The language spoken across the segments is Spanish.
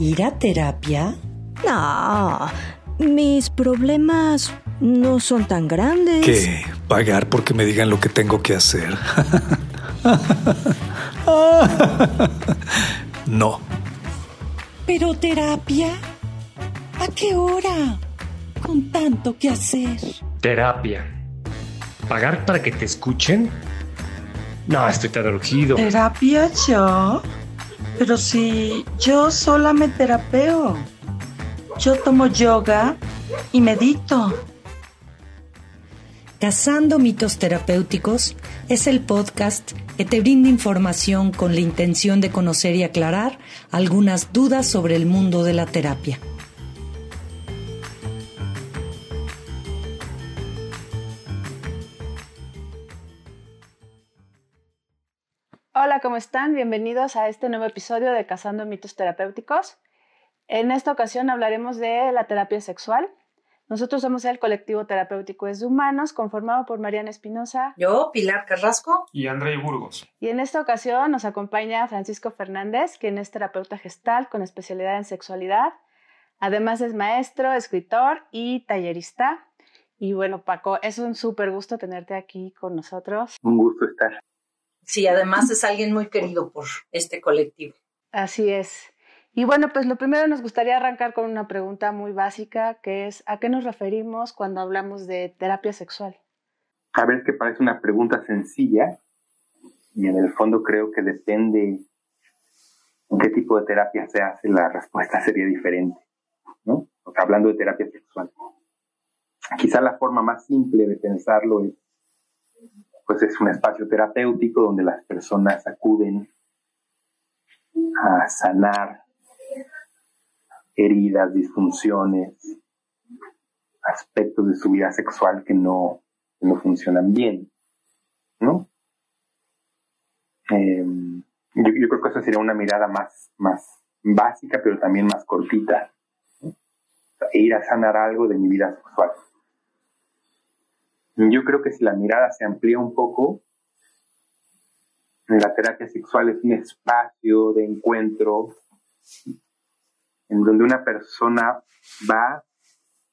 ¿Ir a terapia? No, mis problemas no son tan grandes. ¿Qué? ¿Pagar porque me digan lo que tengo que hacer? no. ¿Pero terapia? ¿A qué hora? Con tanto que hacer. Terapia. ¿Pagar para que te escuchen? No, estoy tan urgido. ¿Terapia yo? Pero si yo sola me terapeo. Yo tomo yoga y medito. Cazando mitos terapéuticos es el podcast que te brinda información con la intención de conocer y aclarar algunas dudas sobre el mundo de la terapia. Hola, ¿cómo están? Bienvenidos a este nuevo episodio de Cazando mitos terapéuticos. En esta ocasión hablaremos de la terapia sexual. Nosotros somos el colectivo terapéutico Es de Humanos, conformado por Mariana Espinosa. Yo, Pilar Carrasco. Y André Burgos. Y en esta ocasión nos acompaña Francisco Fernández, quien es terapeuta gestal con especialidad en sexualidad. Además es maestro, escritor y tallerista. Y bueno, Paco, es un súper gusto tenerte aquí con nosotros. Un gusto estar. Sí, además es alguien muy querido por este colectivo. Así es. Y bueno, pues lo primero nos gustaría arrancar con una pregunta muy básica, que es ¿a qué nos referimos cuando hablamos de terapia sexual? A ver, que parece una pregunta sencilla y en el fondo creo que depende qué tipo de terapia se hace, la respuesta sería diferente, ¿no? O sea, hablando de terapia sexual. Quizá la forma más simple de pensarlo es, pues es un espacio terapéutico donde las personas acuden a sanar heridas, disfunciones, aspectos de su vida sexual que no, no funcionan bien, ¿no? Eh, yo, creo que esa sería una mirada más, más básica, pero también más cortita. ir a sanar algo de mi vida sexual. Yo creo que si la mirada se amplía un poco, la terapia sexual es un espacio de encuentro en donde una persona va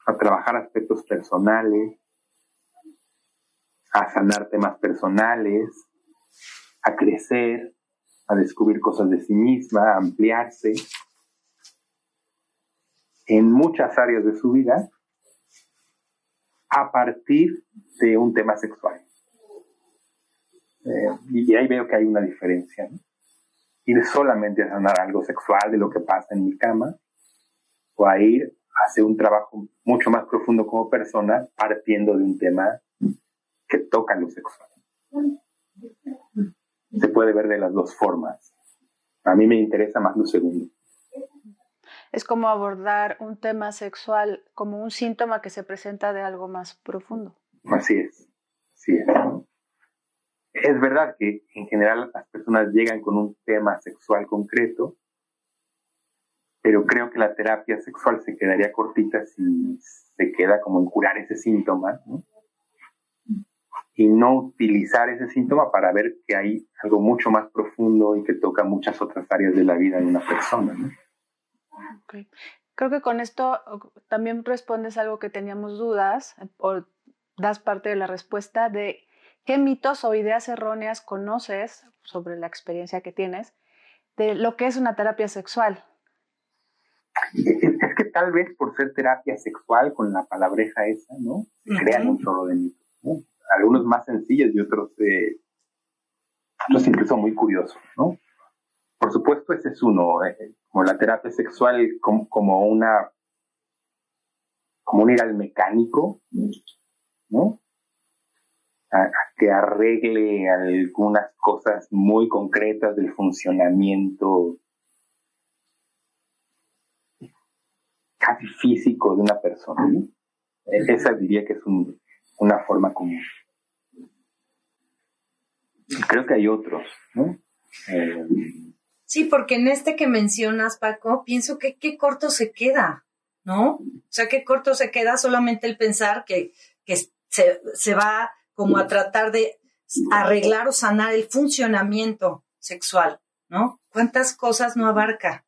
a trabajar aspectos personales, a sanar temas personales, a crecer, a descubrir cosas de sí misma, a ampliarse en muchas áreas de su vida a partir de un tema sexual. Eh, y ahí veo que hay una diferencia. Ir solamente a sanar algo sexual de lo que pasa en mi cama, o a ir a hacer un trabajo mucho más profundo como persona partiendo de un tema que toca lo sexual. Se puede ver de las dos formas. A mí me interesa más lo segundo. Es como abordar un tema sexual como un síntoma que se presenta de algo más profundo. Así es. Así es. Es verdad que en general las personas llegan con un tema sexual concreto, pero creo que la terapia sexual se quedaría cortita si se queda como en curar ese síntoma. Y no utilizar ese síntoma para ver que hay algo mucho más profundo y que toca muchas otras áreas de la vida de una persona, ¿no? Okay. Creo que con esto también respondes algo que teníamos dudas, o das parte de la respuesta de qué mitos o ideas erróneas conoces sobre la experiencia que tienes de lo que es una terapia sexual. Es que tal vez por ser terapia sexual con la palabreja esa, ¿no? Se uh -huh. crean un chorro de mitos, ¿no? Algunos más sencillos y otros, eh, otros incluso muy curiosos, ¿no? Por supuesto, ese es uno, eh, como la terapia sexual como, como una, como un ir al mecánico, ¿no? A, a que arregle algunas cosas muy concretas del funcionamiento casi físico de una persona. ¿no? Esa diría que es un, una forma común. Creo que hay otros, ¿no? Eh, sí, porque en este que mencionas, Paco, pienso que qué corto se queda, ¿no? O sea, qué corto se queda solamente el pensar que, que se, se va como a tratar de arreglar o sanar el funcionamiento sexual, ¿no? ¿Cuántas cosas no abarca?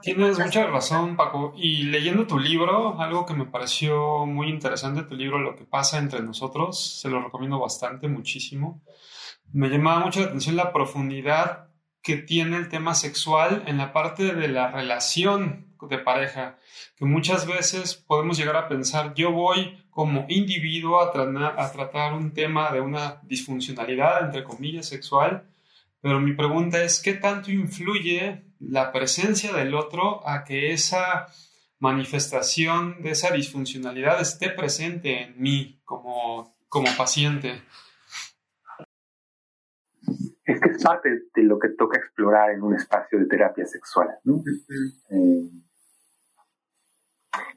Tienes mucha razón, Paco. Y leyendo tu libro, algo que me pareció muy interesante, tu libro Lo que pasa entre nosotros, se lo recomiendo bastante, muchísimo. Me llamaba mucho la atención la profundidad que tiene el tema sexual en la parte de la relación de pareja, que muchas veces podemos llegar a pensar, yo voy como individuo a, tratar un tema de una disfuncionalidad, entre comillas, sexual, pero mi pregunta es, ¿qué tanto influye la presencia del otro a que esa manifestación de esa disfuncionalidad esté presente en mí como, como paciente? Parte de lo que toca explorar en un espacio de terapia sexual. ¿no? Eh,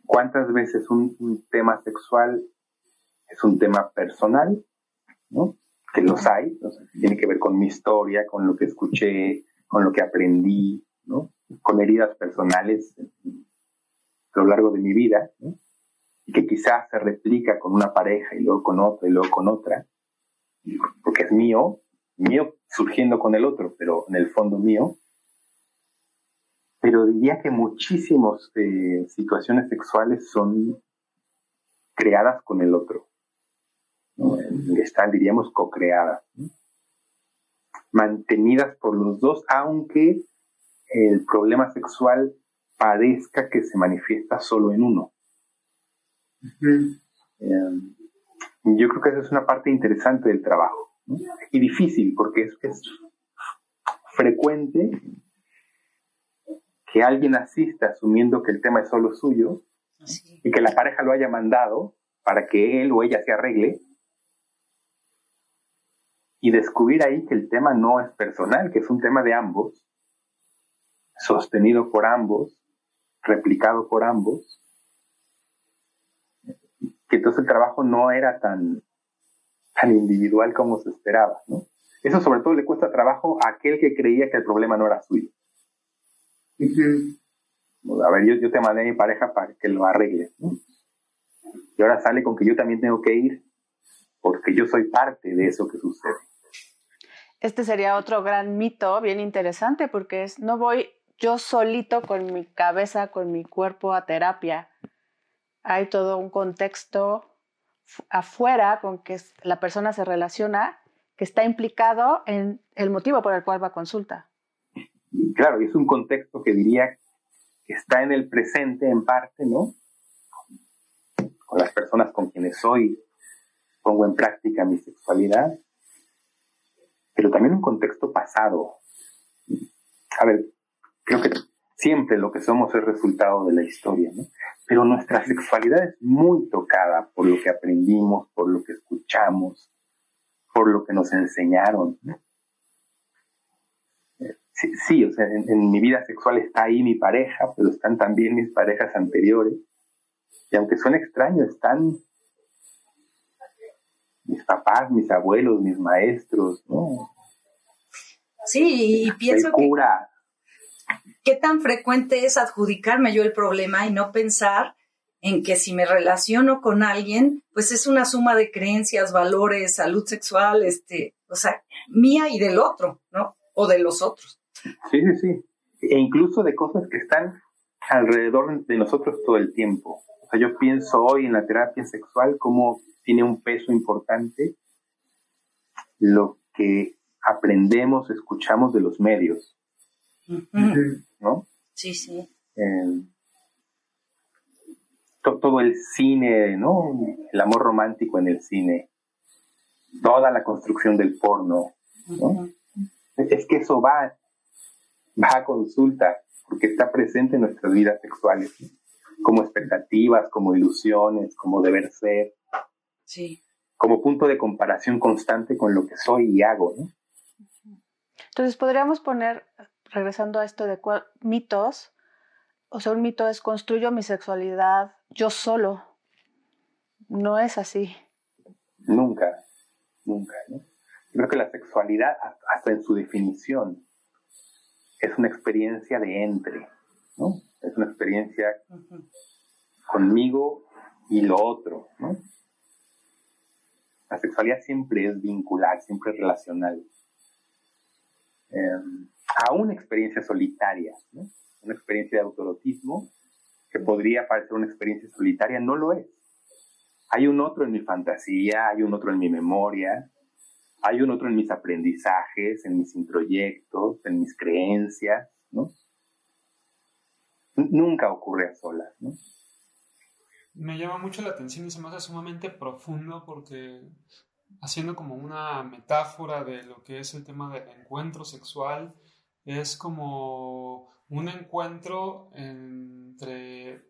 ¿Cuántas veces un, tema sexual es un tema personal? ¿no? Que los hay, tiene que ver con mi historia, con lo que escuché, con lo que aprendí, ¿no? con heridas personales a lo largo de mi vida, y que quizás se replica con una pareja y luego con otra y luego con otra, porque es mío, mío surgiendo con el otro, pero en el fondo mío. Pero diría que muchísimas eh, situaciones sexuales son creadas con el otro. Están, diríamos, co-creadas. Mantenidas por los dos, aunque el problema sexual parezca que se manifiesta solo en uno. Em, yo creo que esa es una parte interesante del trabajo y difícil porque es, es frecuente que alguien asista asumiendo que el tema es solo suyo y que la pareja lo haya mandado para que él o ella se arregle y descubrir ahí que el tema no es personal, que es un tema de ambos sostenido por ambos, replicado por ambos, que entonces el trabajo no era tan, tan individual como se esperaba. ¿no? Eso sobre todo le cuesta trabajo a aquel que creía que el problema no era suyo. A ver, yo, yo te mandé a mi pareja para que lo arregle. Y ahora sale con que yo también tengo que ir porque yo soy parte de eso que sucede. Este sería otro gran mito bien interesante porque es no voy yo solito con mi cabeza, con mi cuerpo a terapia. Hay todo un contexto afuera con que la persona se relaciona que está implicado en el motivo por el cual va a consulta. Claro, y es un contexto que diría que está en el presente en parte, ¿no? Con las personas con quienes soy, pongo en práctica mi sexualidad, pero también un contexto pasado. A ver, creo que siempre lo que somos es resultado de la historia, ¿no? Pero nuestra sexualidad es muy tocada por lo que aprendimos, por lo que escuchamos, por lo que nos enseñaron. Sí, sí, o sea, en, mi vida sexual está ahí mi pareja, pero están también mis parejas anteriores. Y aunque son extraños, están mis papás, mis abuelos, mis maestros, ¿no? Sí, y pienso El cura, ¿Qué tan frecuente es adjudicarme yo el problema y no pensar en que si me relaciono con alguien, pues es una suma de creencias, valores, salud sexual, este, o sea, mía y del otro, ¿no? O de los otros. Sí, sí, sí. E incluso de cosas que están alrededor de nosotros todo el tiempo. O sea, yo pienso hoy en la terapia sexual como tiene un peso importante lo que aprendemos, escuchamos de los medios. ¿No? Sí, sí. todo el cine, ¿no? El amor romántico en el cine, toda la construcción del porno, ¿no? Es que eso va, va a consulta, porque está presente en nuestras vidas sexuales, como expectativas, como ilusiones, como deber ser. Sí. Como punto de comparación constante con lo que soy y hago, ¿no? Entonces podríamos poner regresando a esto de mitos, o sea, un mito es construyo mi sexualidad yo solo. No es así. Nunca, nunca. ¿no? Creo que la sexualidad, hasta en su definición, es una experiencia de entre, ¿no? Es una experiencia conmigo y lo otro, ¿no? La sexualidad siempre es vincular, siempre es relacional. Aún experiencias solitarias. ¿no? una experiencia de autorotismo, que podría parecer una experiencia solitaria, no lo es. Hay un otro en mi fantasía, hay un otro en mi memoria, hay un otro en mis aprendizajes, en mis introyectos, en mis creencias, ¿no? Nunca ocurre a solas, ¿no? Me llama mucho la atención y se me hace sumamente profundo porque haciendo como una metáfora de lo que es el tema del encuentro sexual, es como un encuentro entre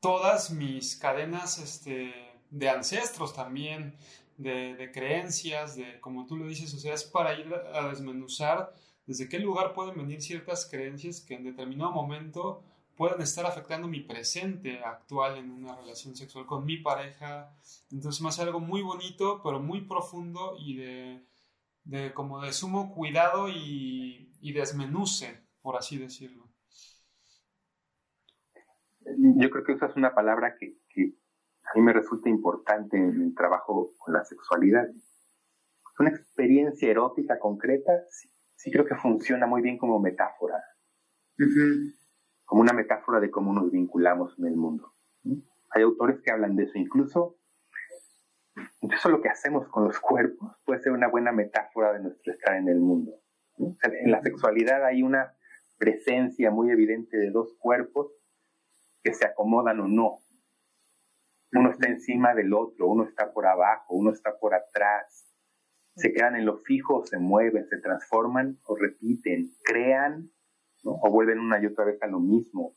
todas mis cadenas este, de ancestros también, de, creencias, de como tú lo dices, o sea, es para ir a desmenuzar desde qué lugar pueden venir ciertas creencias que en determinado momento pueden estar afectando mi presente actual en una relación sexual con mi pareja. Entonces me hace algo muy bonito, pero muy profundo y de, como de sumo cuidado y, desmenuce, por así decirlo. Yo creo que esa es una palabra que, a mí me resulta importante en el trabajo con la sexualidad. Una experiencia erótica concreta, sí, creo que funciona muy bien como metáfora como una metáfora de cómo nos vinculamos en el mundo. Hay autores que hablan de eso, incluso, incluso lo que hacemos con los cuerpos puede ser una buena metáfora de nuestro estar en el mundo. En la sexualidad hay una presencia muy evidente de dos cuerpos que se acomodan o no. Uno está encima del otro, uno está por abajo, uno está por atrás. Se quedan en lo fijo, se mueven, se transforman o repiten, crean o vuelven una y otra vez a lo mismo.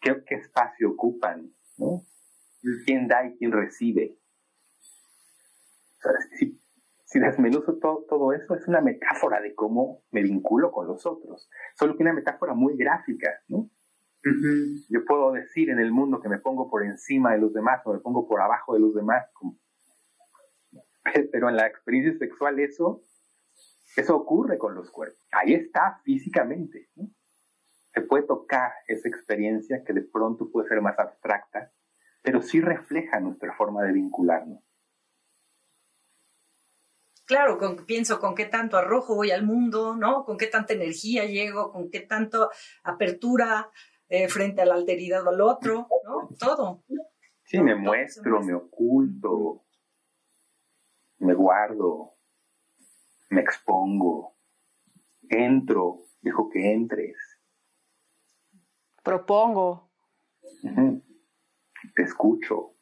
¿Qué, espacio ocupan? ¿Quién da y quién recibe? si, si, desmenuzo todo, todo eso, es una metáfora de cómo me vinculo con los otros. Solo que una metáfora muy gráfica, ¿no? Yo puedo decir en el mundo que me pongo por encima de los demás o me pongo por abajo de los demás, pero en la experiencia sexual eso eso ocurre con los cuerpos. Ahí está físicamente. Se puede tocar esa experiencia que de pronto puede ser más abstracta, pero sí refleja nuestra forma de vincularnos. Claro, con, pienso con qué tanto arrojo voy al mundo, ¿no? Con qué tanta energía llego, con qué tanto apertura eh, frente a la alteridad al otro, ¿no? Todo. Sí, me muestro, me oculto, me guardo, me expongo, entro, dejo que entres. Propongo. Te escucho.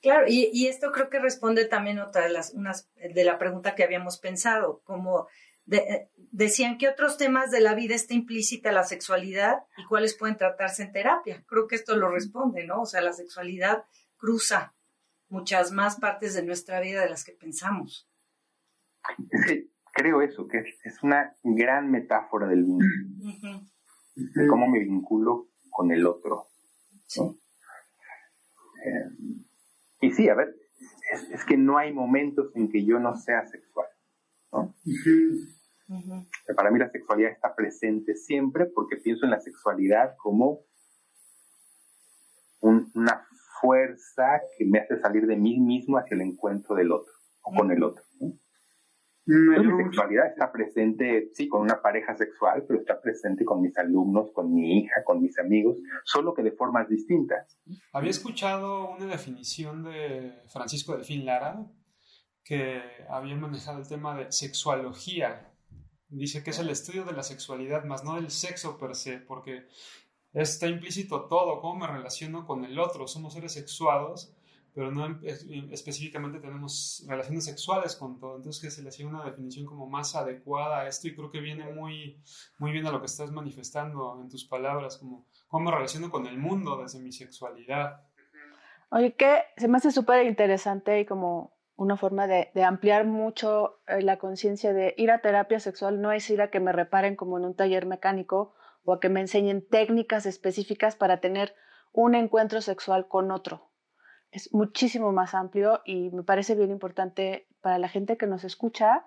Claro, y, esto creo que responde también otra de las unas de la pregunta que habíamos pensado, como decían que otros temas de la vida está implícita la sexualidad y cuáles pueden tratarse en terapia. Creo que esto lo responde, ¿no? O sea, la sexualidad cruza muchas más partes de nuestra vida de las que pensamos. Creo eso, que es una gran metáfora del vínculo, de cómo me vinculo con el otro. Eh, y sí, a ver, es, que no hay momentos en que yo no sea sexual. Para mí la sexualidad está presente siempre porque pienso en la sexualidad como una fuerza que me hace salir de mí mismo hacia el encuentro del otro o con el otro. La sexualidad está presente, sí, con una pareja sexual, pero está presente con mis alumnos, con mi hija, con mis amigos, solo que de formas distintas. Había escuchado una definición de Francisco Delfín Lara que había manejado el tema de sexualogía. Dice que es el estudio de la sexualidad, más no del sexo per se, porque está implícito todo, cómo me relaciono con el otro. Somos seres sexuados pero no específicamente tenemos relaciones sexuales con todo. Entonces que se le hacía una definición como más adecuada a esto y creo que viene muy, muy bien a lo que estás manifestando en tus palabras, como cómo me relaciono con el mundo desde mi sexualidad. Oye, que se me hace súper interesante y como una forma de, ampliar mucho eh, la conciencia de ir a terapia sexual no es ir a que me reparen como en un taller mecánico o a que me enseñen técnicas específicas para tener un encuentro sexual con otro es muchísimo más amplio y me parece bien importante para la gente que nos escucha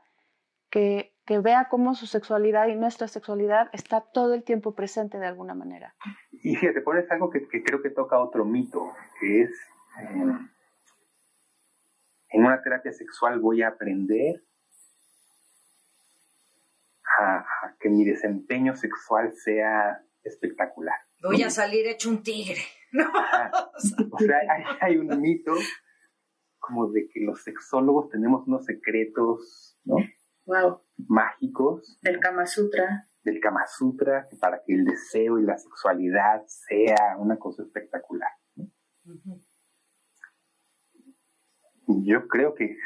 que, que, vea cómo su sexualidad y nuestra sexualidad está todo el tiempo presente de alguna manera. Y fíjate, pones algo que, que creo que toca otro mito, que es, eh, en una terapia sexual voy a aprender a, que mi desempeño sexual sea espectacular. Voy a salir hecho un tigre. o sea, hay, un mito como de que los sexólogos tenemos unos secretos, ¿no? Wow. Mágicos. Del Kama Sutra. Del Kama Sutra, para que el deseo y la sexualidad sea una cosa espectacular. Yo creo que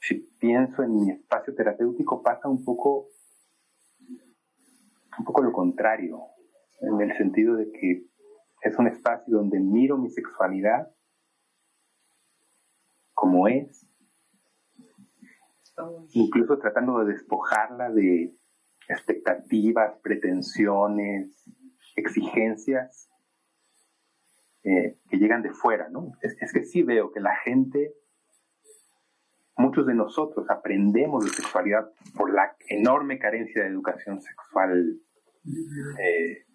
si pienso en mi espacio terapéutico pasa un poco un poco lo contrario, en el sentido de que es un espacio donde miro mi sexualidad como es, incluso tratando de despojarla de expectativas, pretensiones, exigencias eh, que llegan de fuera, ¿no? Es, es, que sí veo que la gente, muchos de nosotros aprendemos de sexualidad por la enorme carencia de educación sexual eh,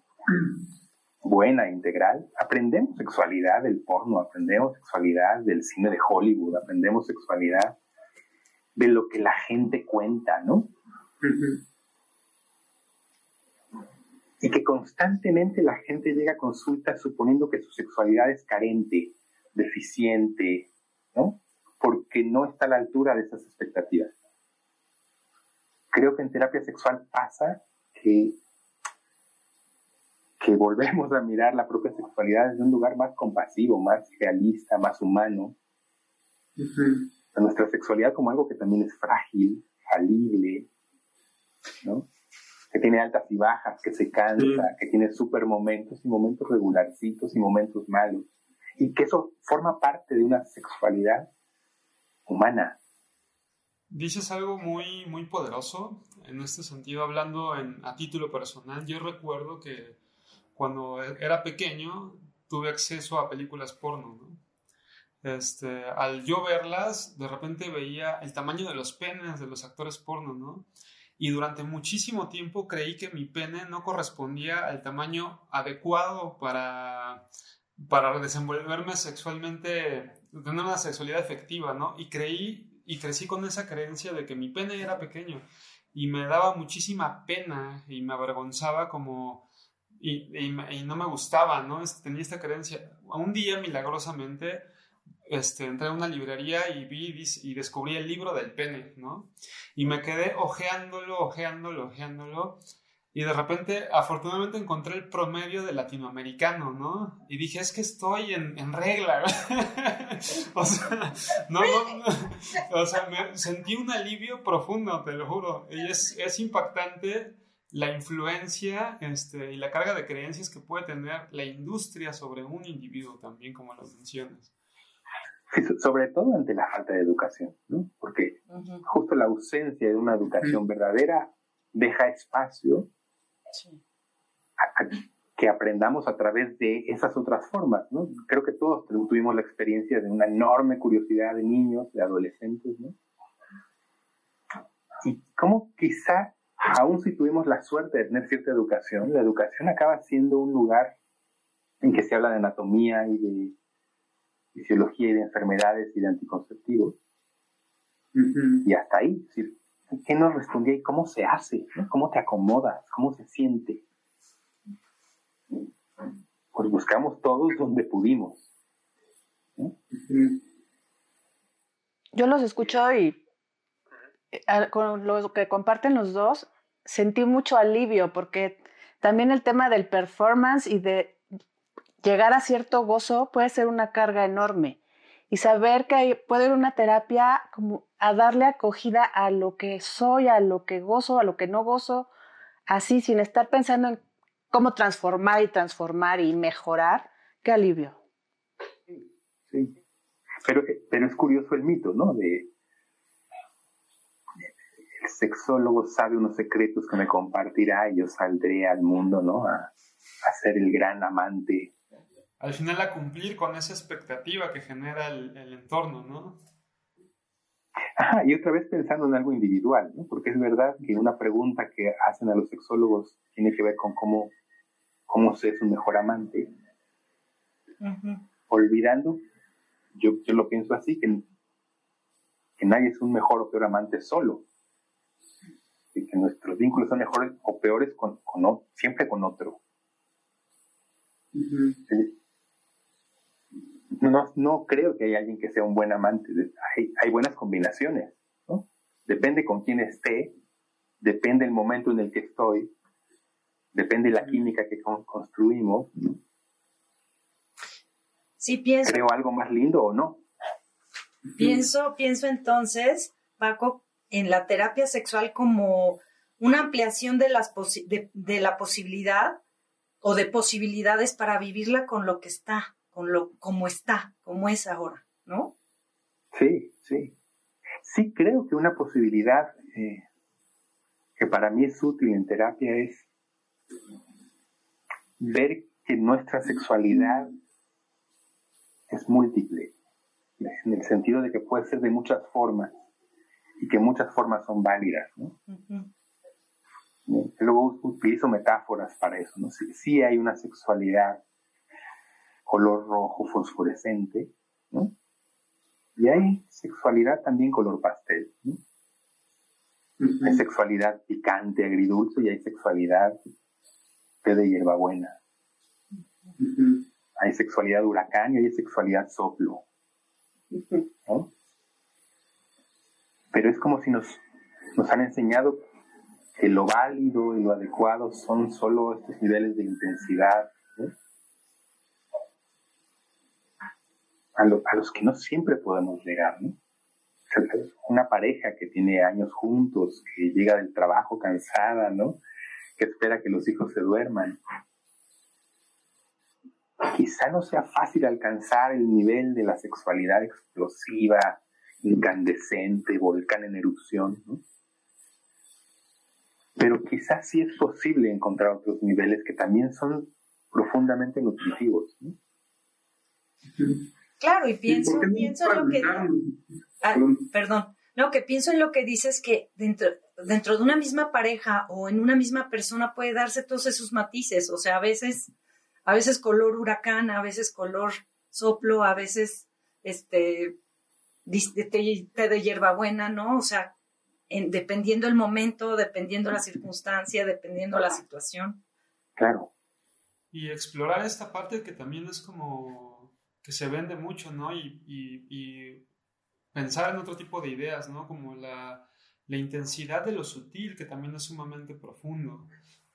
buena, integral, aprendemos sexualidad del porno, aprendemos sexualidad del cine de Hollywood, aprendemos sexualidad de lo que la gente cuenta, ¿no? Y que constantemente la gente llega a consulta suponiendo que su sexualidad es carente, deficiente, ¿no? Porque no está a la altura de esas expectativas. Creo que en terapia sexual pasa que que volvemos a mirar la propia sexualidad desde un lugar más compasivo, más realista, más humano. nuestra sexualidad como algo que también es frágil, falible, ¿no? que tiene altas y bajas, que se cansa, que tiene super momentos y momentos regularcitos y momentos malos. Y que eso forma parte de una sexualidad humana. Dices algo muy, muy poderoso en este sentido, hablando en, a título personal. Yo recuerdo que cuando era pequeño tuve acceso a películas porno, Este, al yo verlas, de repente veía el tamaño de los penes de los actores porno, ¿no? Y durante muchísimo tiempo creí que mi pene no correspondía al tamaño adecuado para, para desenvolverme sexualmente, tener una sexualidad efectiva, ¿no? Y creí y crecí con esa creencia de que mi pene era pequeño y me daba muchísima pena y me avergonzaba como y, y, no me gustaba, ¿no? Este, tenía esta creencia. Un día, milagrosamente, este, entré a una librería y vi y descubrí el libro del pene, ¿no? Y me quedé ojeándolo, ojeándolo, ojeándolo. Y de repente, afortunadamente, encontré el promedio de latinoamericano, ¿no? Y dije, es que estoy en, en regla. o sea, no, no, o sea, me sentí un alivio profundo, te lo juro. Y es, es impactante la influencia este, y la carga de creencias que puede tener la industria sobre un individuo también, como lo mencionas. sobre todo ante la falta de educación, ¿no? Porque justo la ausencia de una educación verdadera deja espacio a, que aprendamos a través de esas otras formas, ¿no? Creo que todos tuvimos la experiencia de una enorme curiosidad de niños, de adolescentes, ¿no? Y cómo quizá aún si tuvimos la suerte de tener cierta educación, la educación acaba siendo un lugar en que se habla de anatomía y de fisiología y de enfermedades y de anticonceptivos. Y hasta ahí, ¿qué nos respondía y cómo se hace? ¿Cómo te acomodas? ¿Cómo se siente? Pues buscamos todos donde pudimos. Yo los escucho y eh, con lo que comparten los dos, sentí mucho alivio porque también el tema del performance y de llegar a cierto gozo puede ser una carga enorme. Y saber que puede ir una terapia como a darle acogida a lo que soy, a lo que gozo, a lo que no gozo, así sin estar pensando en cómo transformar y transformar y mejorar. Qué alivio. Sí, pero, pero es curioso el mito, ¿no? Sexólogo sabe unos secretos que me compartirá y yo saldré al mundo, ¿no? A, ser el gran amante. Al final a cumplir con esa expectativa que genera el, entorno, ¿no? Ajá, y otra vez pensando en algo individual, ¿no? Porque es verdad que una pregunta que hacen a los sexólogos tiene que ver con cómo, cómo se es un mejor amante. Olvidando, yo, yo lo pienso así, que, que nadie es un mejor o peor amante solo que nuestros vínculos son mejores o peores con, con siempre con otro. no, no creo que haya alguien que sea un buen amante. Hay, hay buenas combinaciones, ¿no? Depende con quién esté, depende el momento en el que estoy, depende la química que construimos. Sí, pienso. Creo algo más lindo o no. Pienso, pienso entonces, Paco, en la terapia sexual como una ampliación de, las de, la posibilidad o de posibilidades para vivirla con lo que está, con lo como está, como es ahora, ¿no? Sí, sí. Sí creo que una posibilidad eh, que para mí es útil en terapia es ver que nuestra sexualidad es múltiple, en el sentido de que puede ser de muchas formas y que muchas formas son válidas. ¿no? Luego utilizo metáforas para eso. ¿no? Sí, hay una sexualidad color rojo fosforescente, ¿no? y hay sexualidad también color pastel. ¿no? Hay sexualidad picante, agridulce, y hay sexualidad de hierbabuena. Hay sexualidad huracán y hay sexualidad soplo. Pero es como si nos, nos han enseñado que lo válido y lo adecuado son solo estos niveles de intensidad. A, a, los que no siempre podemos llegar. ¿no? Una pareja que tiene años juntos, que llega del trabajo cansada, ¿no? que espera que los hijos se duerman. Quizá no sea fácil alcanzar el nivel de la sexualidad explosiva, incandescente, volcán en erupción, ¿no? Pero quizás sí es posible encontrar otros niveles que también son profundamente nutritivos. ¿no? Claro, y pienso, pienso en lo que... Ah, perdón, no, que pienso en lo que dices que dentro, dentro de una misma pareja o en una misma persona puede darse todos esos matices, o sea, a veces, a veces color huracán, a veces color soplo, a veces este té de hierbabuena, ¿no? O sea, en, dependiendo el momento, dependiendo la circunstancia, dependiendo la situación. Claro. Y explorar esta parte que también es como que se vende mucho, ¿no? Y, y, y pensar en otro tipo de ideas, ¿no? Como la, la intensidad de lo sutil, que también es sumamente profundo,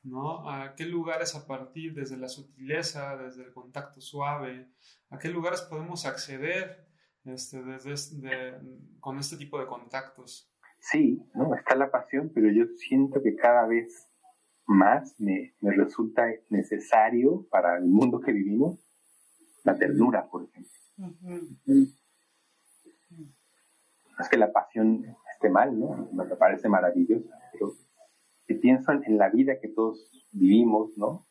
¿no? A qué lugares a partir desde la sutileza, desde el contacto suave, a qué lugares podemos acceder este, desde, con este tipo de contactos. Sí, ¿no? Está la pasión, pero yo siento que cada vez más me, me resulta necesario para el mundo que vivimos la ternura, por ejemplo. Es que la pasión esté mal, ¿no? Me parece maravillosa, pero si pienso en la vida que todos vivimos, ¿no?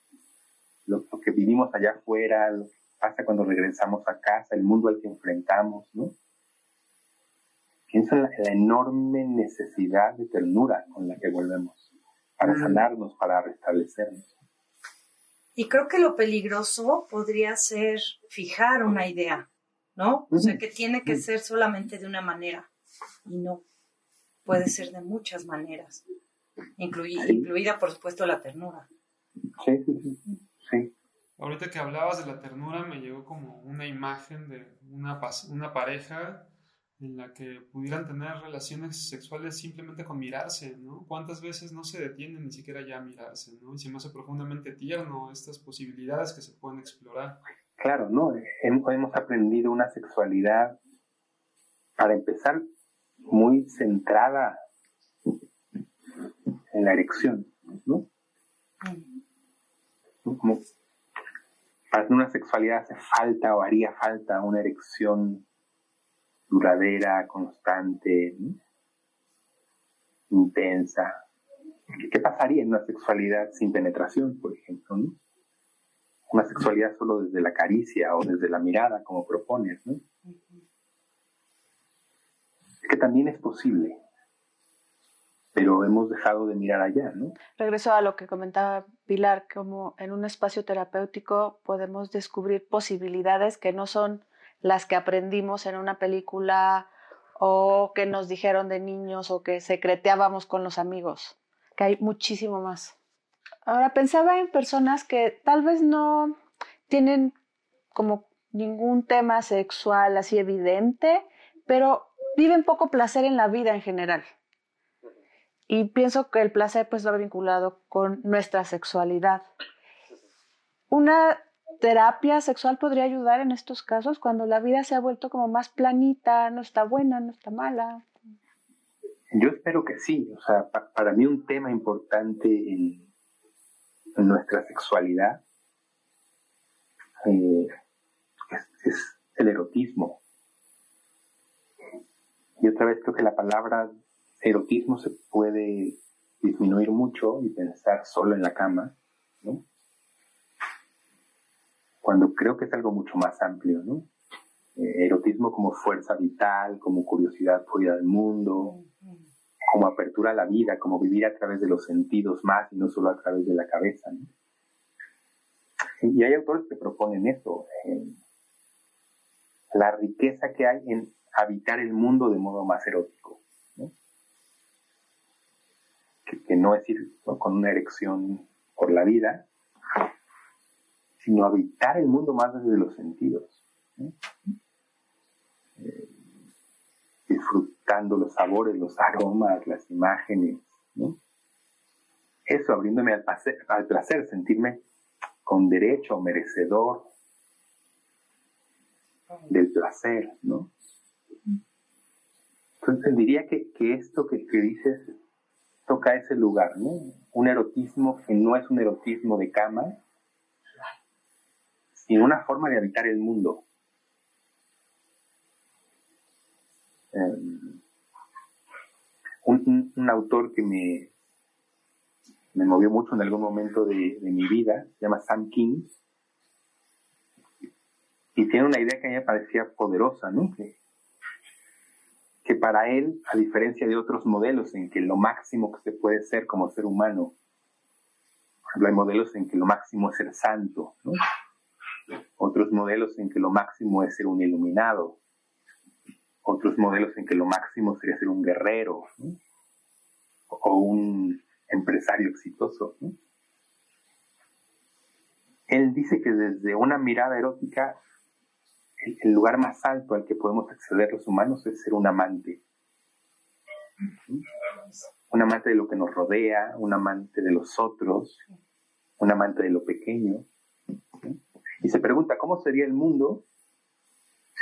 Lo, que vivimos allá afuera, lo que pasa cuando regresamos a casa, el mundo al que enfrentamos, ¿no? Pienso en la, enorme necesidad de ternura con la que volvemos, para sanarnos, para restablecernos. Y creo que lo peligroso podría ser fijar una idea, ¿no? O sea, que tiene que ser solamente de una manera y no puede ser de muchas maneras, incluida, por supuesto la ternura. Sí, sí, sí, Ahorita que hablabas de la ternura me llegó como una imagen de una, una pareja en la que pudieran tener relaciones sexuales simplemente con mirarse, ¿no? ¿Cuántas veces no se detienen ni siquiera ya a mirarse, ¿no? Y se me hace profundamente tierno estas posibilidades que se pueden explorar. Claro, ¿no? Hemos aprendido una sexualidad, para empezar, muy centrada en la erección, ¿no? Como para una sexualidad hace falta o haría falta una erección duradera, constante, intensa. ¿Qué pasaría en una sexualidad sin penetración, por ejemplo? Una sexualidad solo desde la caricia o desde la mirada, como propones, ¿no? que también es posible, pero hemos dejado de mirar allá, ¿no? Regreso a lo que comentaba Pilar, como en un espacio terapéutico podemos descubrir posibilidades que no son las que aprendimos en una película o que nos dijeron de niños o que secreteábamos con los amigos. que hay muchísimo más. Ahora pensaba en personas que tal vez no tienen como ningún tema sexual así evidente, pero viven poco placer en la vida en general. Y pienso que el placer pues va vinculado con nuestra sexualidad. Una terapia sexual podría ayudar en estos casos cuando la vida se ha vuelto como más planita, no está buena, no está mala. Yo espero que sí. O sea, para mí un tema importante en, nuestra sexualidad eh, es, el erotismo. Y otra vez creo que la palabra erotismo se puede disminuir mucho y pensar solo en la cama, ¿no? Cuando creo que es algo mucho más amplio, ¿no? Eh, erotismo como fuerza vital, como curiosidad por ir al mundo, como apertura a la vida, como vivir a través de los sentidos más y no solo a través de la cabeza. ¿no? Y hay autores que proponen eso, eh, la riqueza que hay en habitar el mundo de modo más erótico. Que, no es ir con una erección por la vida, sino habitar el mundo más desde los sentidos. Eh, disfrutando los sabores, los aromas, las imágenes. Eso abriéndome al placer, al placer, sentirme con derecho, merecedor del placer, ¿no? Entonces diría que, esto que, que, dices toca ese lugar, ¿no? Un erotismo que no es un erotismo de cama, sino una forma de habitar el mundo. Em, un, autor que me, me movió mucho en algún momento de, mi vida, se llama Sam King, y tiene una idea que a mí me parecía poderosa, ¿no? Que para él, a diferencia de otros modelos en que lo máximo que se puede ser como ser humano, hay modelos en que lo máximo es ser santo. Otros modelos en que lo máximo es ser un iluminado. Otros modelos en que lo máximo sería ser un guerrero. O un empresario exitoso. Él dice que desde una mirada erótica el lugar más alto al que podemos acceder los humanos es ser un amante. Un amante de lo que nos rodea, un amante de los otros, un amante de lo pequeño. Y se pregunta, ¿cómo sería el mundo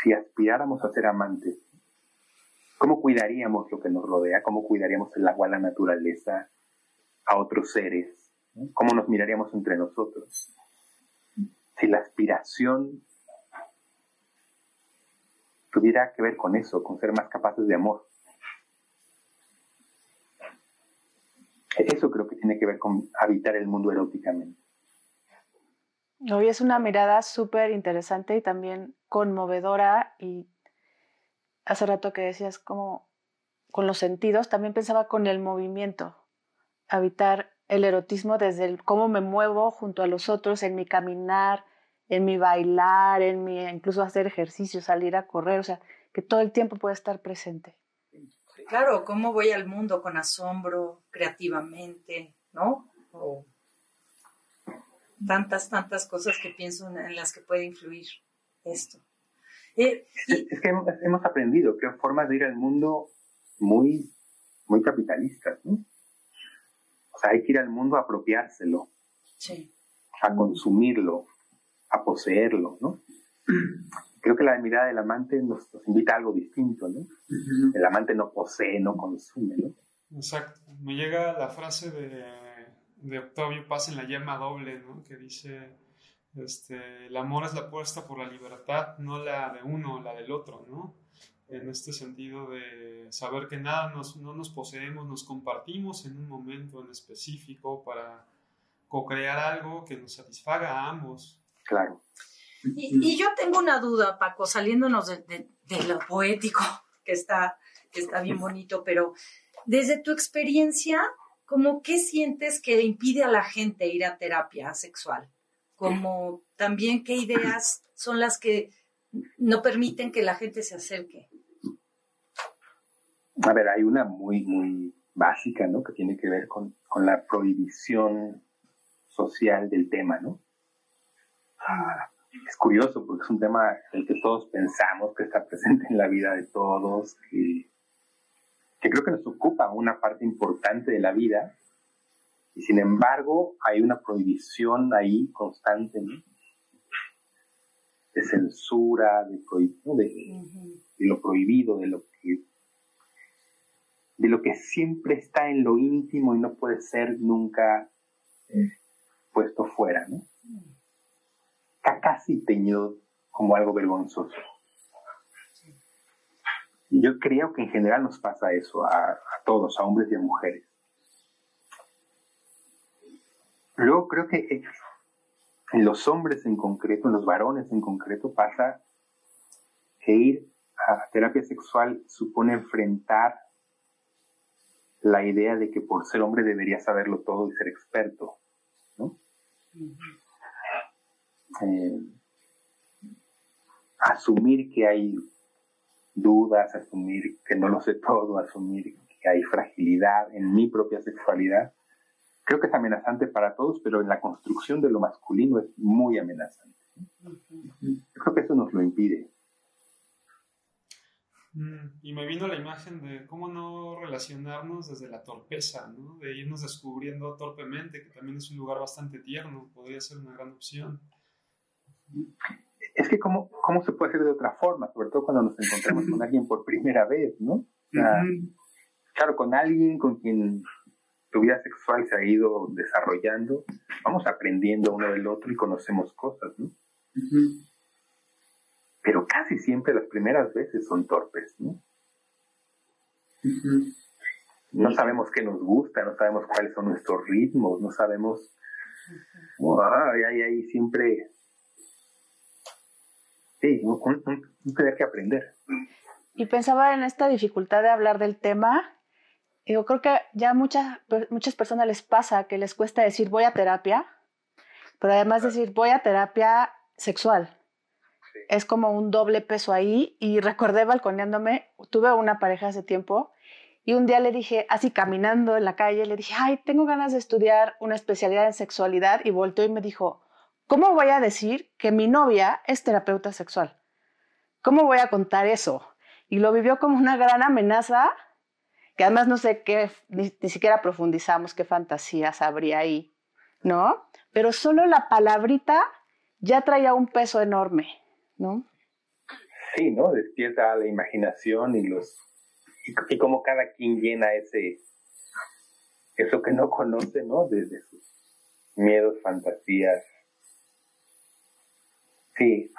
si aspiráramos a ser amantes? ¿Cómo cuidaríamos lo que nos rodea? ¿Cómo cuidaríamos el agua, la naturaleza, a otros seres? ¿Cómo nos miraríamos entre nosotros? Si la aspiración tuviera que ver con eso, con ser más capaces de amor. Eso creo que tiene que ver con habitar el mundo eróticamente. Hoy es una mirada súper interesante y también conmovedora y hace rato que decías como con los sentidos, también pensaba con el movimiento, habitar el erotismo desde el cómo me muevo junto a los otros en mi caminar, en mi bailar, en mi incluso hacer ejercicio, salir a correr, o sea, que todo el tiempo puede estar presente. Claro, cómo voy al mundo con asombro, creativamente, ¿no? tantas, tantas cosas que pienso en las que puede influir esto. Eh, es, que hemos, aprendido que hay formas de ir al mundo muy, muy capitalistas, ¿no? O sea, hay que ir al mundo a apropiárselo, a consumirlo, a poseerlo, ¿no? Creo que la mirada del amante nos, invita a algo distinto, ¿no? El amante no posee, no consume, ¿no? Exacto. Me llega la frase de, de Octavio Paz en la llama doble, ¿no? Que dice, este, el amor es la apuesta por la libertad, no la de uno, la del otro, ¿no? En este sentido de saber que nada nos, no nos poseemos, nos compartimos en un momento en específico para co-crear algo que nos satisfaga a ambos. Claro. Y, yo tengo una duda, Paco, saliéndonos de, lo poético, que está, que está bien bonito, pero desde tu experiencia, ¿cómo qué sientes que impide a la gente ir a terapia sexual? Como también qué ideas son las que no permiten que la gente se acerque. A ver, hay una muy, muy básica, ¿no? Que tiene que ver con, con la prohibición social del tema, ¿no? Ah, es curioso porque es un tema el que todos pensamos que está presente en la vida de todos, que, que creo que nos ocupa una parte importante de la vida, y sin embargo hay una prohibición ahí constante, ¿no? de censura, de, de, lo prohibido, de lo que de lo que siempre está en lo íntimo y no puede ser nunca eh, puesto fuera, ¿no? Casi teñido como algo vergonzoso. Yo creo que en general nos pasa eso a, a todos, a hombres y a mujeres. Luego creo que en los hombres en concreto, en los varones en concreto, pasa que ir a terapia sexual supone enfrentar la idea de que por ser hombre debería saberlo todo y ser experto, ¿no? Eh, asumir que hay dudas, asumir que no lo sé todo, asumir que hay fragilidad en mi propia sexualidad, creo que es amenazante para todos, pero en la construcción de lo masculino es muy amenazante. Yo creo que eso nos lo impide. Mm, y me vino la imagen de cómo no relacionarnos desde la torpeza, ¿no? De irnos descubriendo torpemente, que también es un lugar bastante tierno, podría ser una gran opción. Es que cómo, cómo se puede hacer de otra forma, sobre todo cuando nos encontramos con alguien por primera vez, ¿no? Claro, con alguien con quien tu vida sexual se ha ido desarrollando, vamos aprendiendo uno del otro y conocemos cosas, ¿no? Pero casi siempre las primeras veces son torpes, ¿no? No sabemos qué nos gusta, no sabemos cuáles son nuestros ritmos, no sabemos... Oh, ahí, ahí siempre... Sí, un, tener que aprender. Y pensaba en esta dificultad de hablar del tema yo creo que ya muchas, muchas personas les pasa que les cuesta decir voy a terapia, pero además decir voy a terapia sexual. Es como un doble peso ahí y recordé balconeándome, tuve una pareja hace tiempo y un día le dije, así caminando en la calle, le dije, ay, tengo ganas de estudiar una especialidad en sexualidad y volteó y me dijo, ¿cómo voy a decir que mi novia es terapeuta sexual? ¿Cómo voy a contar eso? Y lo vivió como una gran amenaza que además no sé qué, ni, siquiera profundizamos qué fantasías habría ahí, ¿no? Pero solo la palabrita ya traía un peso enorme, ¿no? Sí, ¿no? Despierta la imaginación y los y, como cada quien llena ese eso que no conoce, ¿no? Desde sus miedos, fantasías. Sí,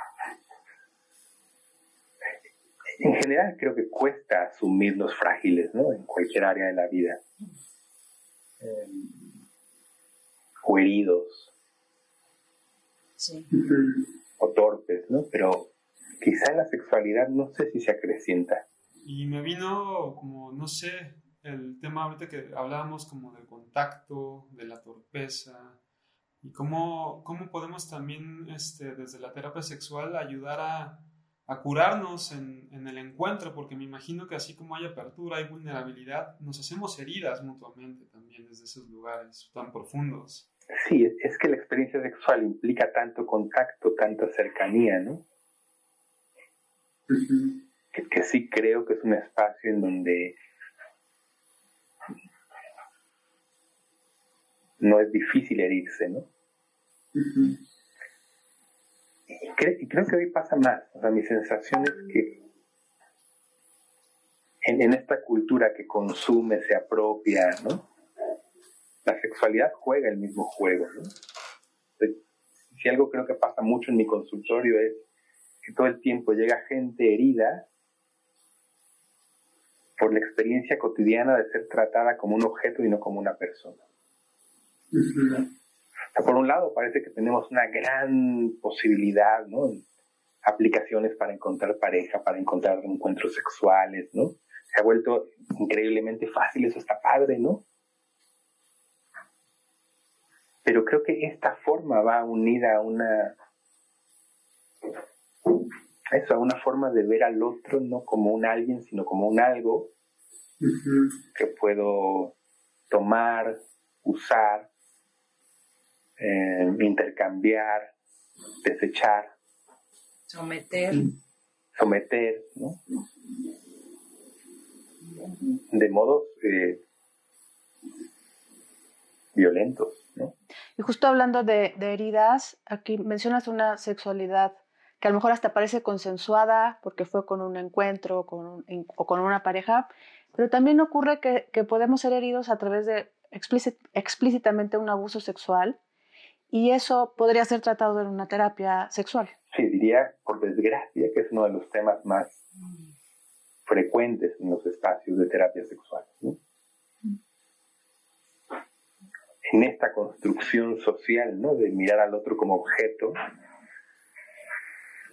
en general creo que cuesta asumirnos frágiles, ¿no? En cualquier área de la vida. Em, o heridos. Sí. O torpes, ¿no? Pero quizá en la sexualidad no sé si se acrecienta. Y me vino como, no sé, el tema ahorita que hablábamos como del contacto, de la torpeza, y cómo, cómo podemos también este, desde la terapia sexual ayudar a a curarnos en, el encuentro, porque me imagino que así como hay apertura, hay vulnerabilidad, nos hacemos heridas mutuamente también desde esos lugares tan profundos. Sí, es que la experiencia sexual implica tanto contacto, tanta cercanía, ¿no? que, sí creo que es un espacio en donde no es difícil herirse, ¿no? Y, creo que hoy pasa más. O sea, mi sensación es que en, esta cultura que consume, se apropia, ¿no? La sexualidad juega el mismo juego, ¿no? Si algo creo que pasa mucho en mi consultorio es que todo el tiempo llega gente herida por la experiencia cotidiana de ser tratada como un objeto y no como una persona por un lado, parece que tenemos una gran posibilidad, ¿no? Aplicaciones para encontrar pareja, para encontrar encuentros sexuales, ¿no? Se ha vuelto increíblemente fácil, eso está padre, ¿no? Pero creo que esta forma va unida a una eso, a una forma de ver al otro no como un alguien, sino como un algo que puedo tomar, usar, eh, intercambiar, desechar, someter, someter, ¿no? De modos eh, violentos, ¿no? Y justo hablando de, de, heridas, aquí mencionas una sexualidad que a lo mejor hasta parece consensuada porque fue con un encuentro con un, o con una pareja, pero también ocurre que, que podemos ser heridos a través de explícit, explícitamente un abuso sexual y eso podría ser tratado en una terapia sexual. Sí, diría, por desgracia, que es uno de los temas más frecuentes en los espacios de terapia sexual. En esta construcción social, ¿no? De mirar al otro como objeto,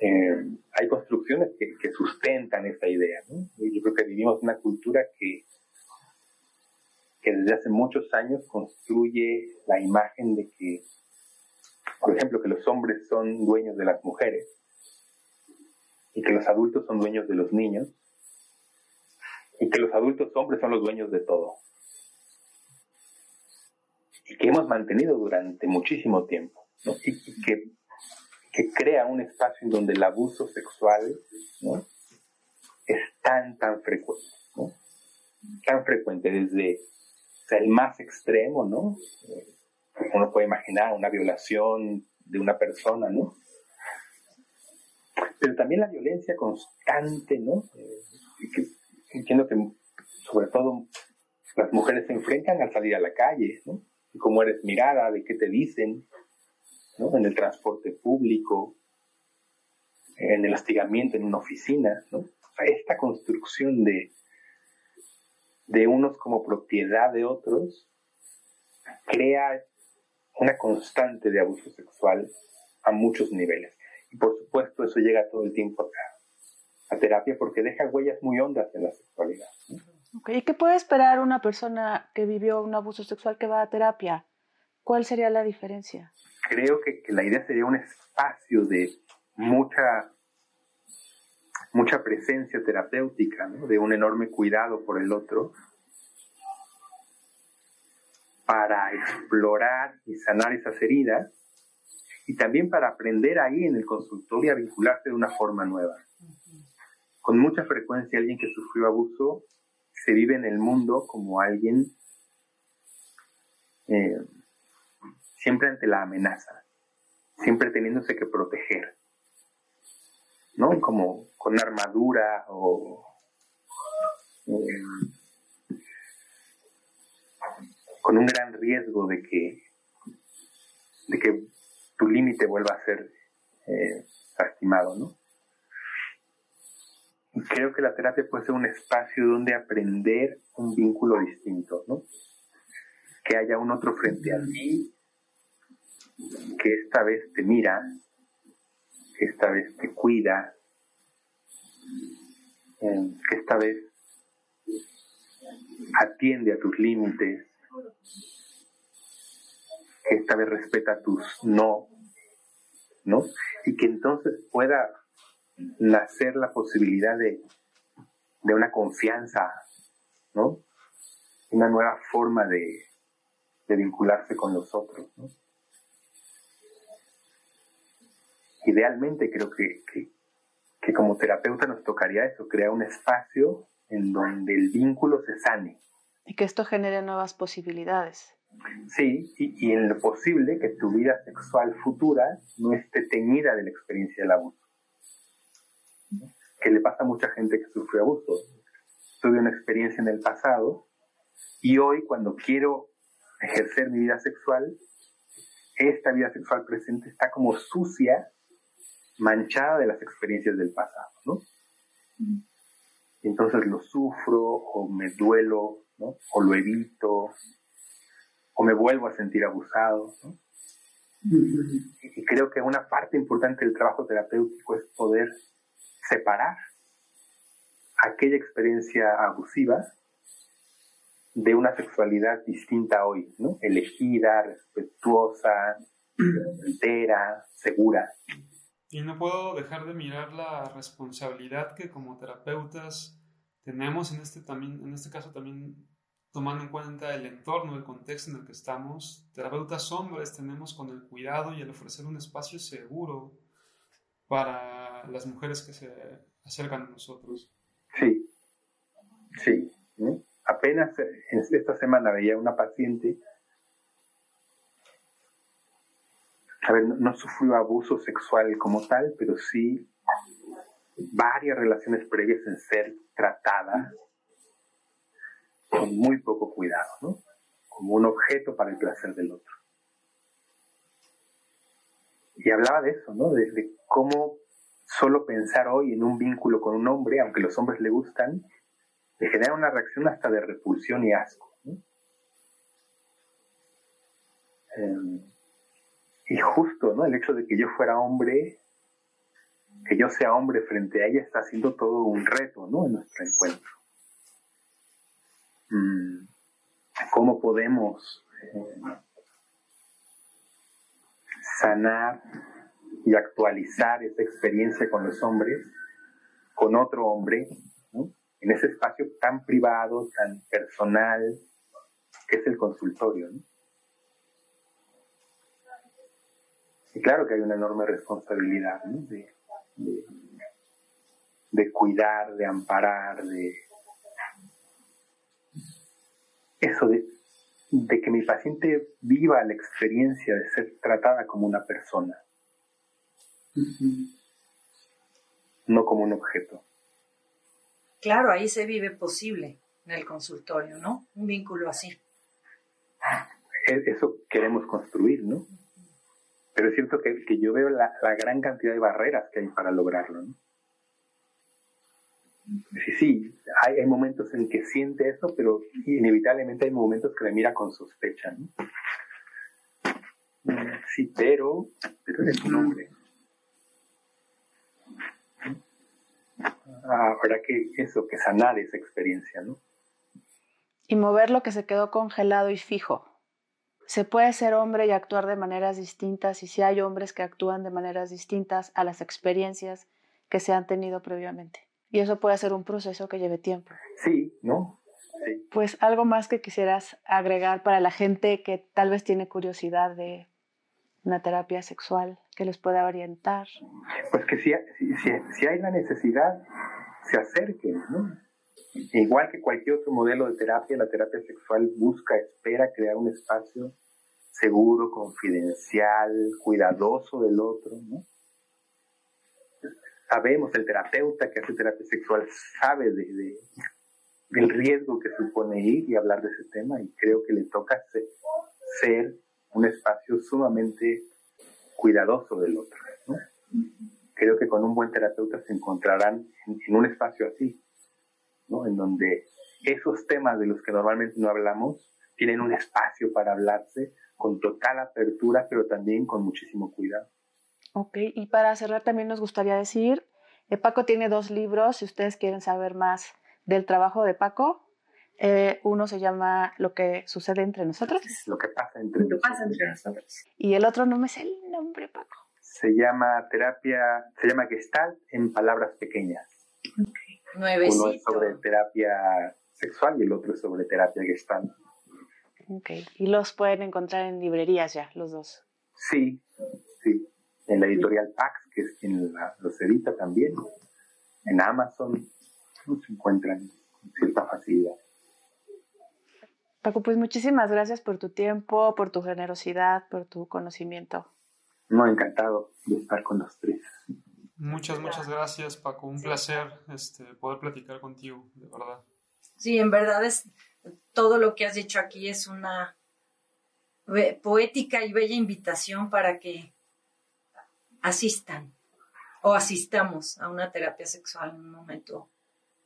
eh, hay construcciones que, que, sustentan esta idea. ¿no? Yo creo que vivimos una cultura que, que desde hace muchos años construye la imagen de que por ejemplo, que los hombres son dueños de las mujeres y que los adultos son dueños de los niños y que los adultos hombres son los dueños de todo. Y que hemos mantenido durante muchísimo tiempo, y, que, que, crea un espacio en donde el abuso sexual ¿no? es tan, tan frecuente, tan frecuente desde el más extremo, ¿no? Uno puede imaginar una violación de una persona, ¿no? Pero también la violencia constante, ¿no? Eh, entiendo que sobre todo las mujeres se enfrentan al salir a la calle, ¿no? Y cómo eres mirada, de qué te dicen, ¿no? En el transporte público, en el hostigamiento en una oficina, ¿no? Esta construcción de, de unos como propiedad de otros crea una constante de abuso sexual a muchos niveles. Y por supuesto eso llega todo el tiempo a, a terapia porque deja huellas muy hondas en la sexualidad. ¿Y qué puede esperar una persona que vivió un abuso sexual que va a terapia? ¿Cuál sería la diferencia? Creo que, que la idea sería un espacio de mucha mucha presencia terapéutica, ¿no? de un enorme cuidado por el otro, para explorar y sanar esas heridas y también para aprender ahí en el consultorio a vincularse de una forma nueva. Con mucha frecuencia alguien que sufrió abuso se vive en el mundo como alguien eh, siempre ante la amenaza, siempre teniéndose que proteger, ¿no? Como con armadura o... Eh, con un gran riesgo de que, de que tu límite vuelva a ser eh, lastimado, ¿no? Creo que la terapia puede ser un espacio donde aprender un vínculo distinto, ¿no? Que haya un otro frente a ti, que esta vez te mira, que esta vez te cuida, eh, que esta vez atiende a tus límites, que esta vez respeta tus no, ¿no? Y que entonces pueda nacer la posibilidad de, de una confianza, ¿no? Una nueva forma de, de vincularse con los otros, ¿no? Idealmente creo que, que, que como terapeuta nos tocaría eso, crear un espacio en donde el vínculo se sane, y que esto genere nuevas posibilidades. Sí, y, y, en lo posible que tu vida sexual futura no esté teñida de la experiencia del abuso. Que le pasa a mucha gente que sufre abuso. Tuve una experiencia en el pasado y hoy cuando quiero ejercer mi vida sexual, esta vida sexual presente está como sucia, manchada de las experiencias del pasado, ¿no? Entonces lo sufro o me duelo o lo evito, o me vuelvo a sentir abusado, Y creo que una parte importante del trabajo terapéutico es poder separar aquella experiencia abusiva de una sexualidad distinta hoy, ¿no? Elegida, respetuosa, entera, segura. Y no puedo dejar de mirar la responsabilidad que como terapeutas tenemos en este también en este caso también tomando en cuenta el entorno, el contexto en el que estamos, terapeutas hombres tenemos con el cuidado y el ofrecer un espacio seguro para las mujeres que se acercan a nosotros. Sí, sí. Apenas esta semana veía una paciente, a ver, no sufrió abuso sexual como tal, pero sí varias relaciones previas en ser tratada con muy poco cuidado, ¿no? Como un objeto para el placer del otro. Y hablaba de eso, ¿no? De, cómo solo pensar hoy en un vínculo con un hombre, aunque los hombres le gustan, le genera una reacción hasta de repulsión y asco. Em, y justo, ¿no? El hecho de que yo fuera hombre, que yo sea hombre frente a ella, está haciendo todo un reto, ¿no? En nuestro encuentro. Mm, cómo podemos eh, sanar y actualizar esa experiencia con los hombres, con otro hombre, en ese espacio tan privado, tan personal, que es el consultorio. Y claro que hay una enorme responsabilidad de cuidar, de amparar, de, eso de, que mi paciente viva la experiencia de ser tratada como una persona, no como un objeto. Claro, ahí se vive posible en el consultorio, ¿no? Un vínculo así. E, eso queremos construir, ¿no? Pero es cierto que, yo veo la, la, gran cantidad de barreras que hay para lograrlo, ¿no? Sí, sí, hay, momentos en que siente eso, pero inevitablemente hay momentos que me mira con sospecha. Sí, pero, pero es un hombre. Habrá que eso, que sanar esa experiencia, ¿no? Y mover lo que se quedó congelado y fijo. Se puede ser hombre y actuar de maneras distintas y si hay hombres que actúan de maneras distintas a las experiencias que se han tenido previamente. Y eso puede ser un proceso que lleve tiempo. Sí, ¿no? Sí. Pues algo más que quisieras agregar para la gente que tal vez tiene curiosidad de una terapia sexual que les pueda orientar. Pues que si, si, hay la necesidad, se acerquen, ¿no? Igual que cualquier otro modelo de terapia, la terapia sexual busca, espera crear un espacio seguro, confidencial, cuidadoso del otro, sabemos, el terapeuta que hace terapia sexual sabe de, del riesgo que supone ir y hablar de ese tema y creo que le toca ser, un espacio sumamente cuidadoso del otro. Creo que con un buen terapeuta se encontrarán en, un espacio así, ¿no? en donde esos temas de los que normalmente no hablamos tienen un espacio para hablarse con total apertura, pero también con muchísimo cuidado. Ok, y para cerrar también nos gustaría decir, eh, Paco tiene dos libros, si ustedes quieren saber más del trabajo de Paco. Eh, uno se llama Lo que sucede entre nosotros. Lo que pasa entre, Lo pasa entre nosotros. Y el otro no me sé el nombre, Paco. Se llama terapia, se llama Gestalt en palabras pequeñas. Okay. Uno es sobre terapia sexual y el otro es sobre terapia Gestalt. Ok, y los pueden encontrar en librerías ya, los dos. Sí, sí en la editorial Pax, que es quien los edita también, en Amazon, se encuentran con cierta facilidad. Paco, pues muchísimas gracias por tu tiempo, por tu generosidad, por tu conocimiento. No, encantado de estar con los tres. Muchas, muchas gracias, Paco. Un placer este, poder platicar contigo, de verdad. Sí, en verdad es todo lo que has dicho aquí es una poética y bella invitación para que asistan o asistamos a una terapia sexual en un momento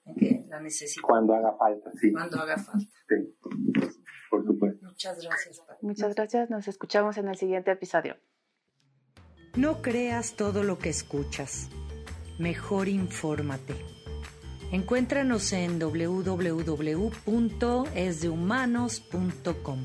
en que la necesitamos. Cuando haga falta, sí. Cuando haga falta. Sí, por supuesto. Muchas gracias. Muchas gracias. Nos escuchamos en el siguiente episodio. No creas todo lo que escuchas. Mejor infórmate. Encuéntranos en www.esdehumanos.com.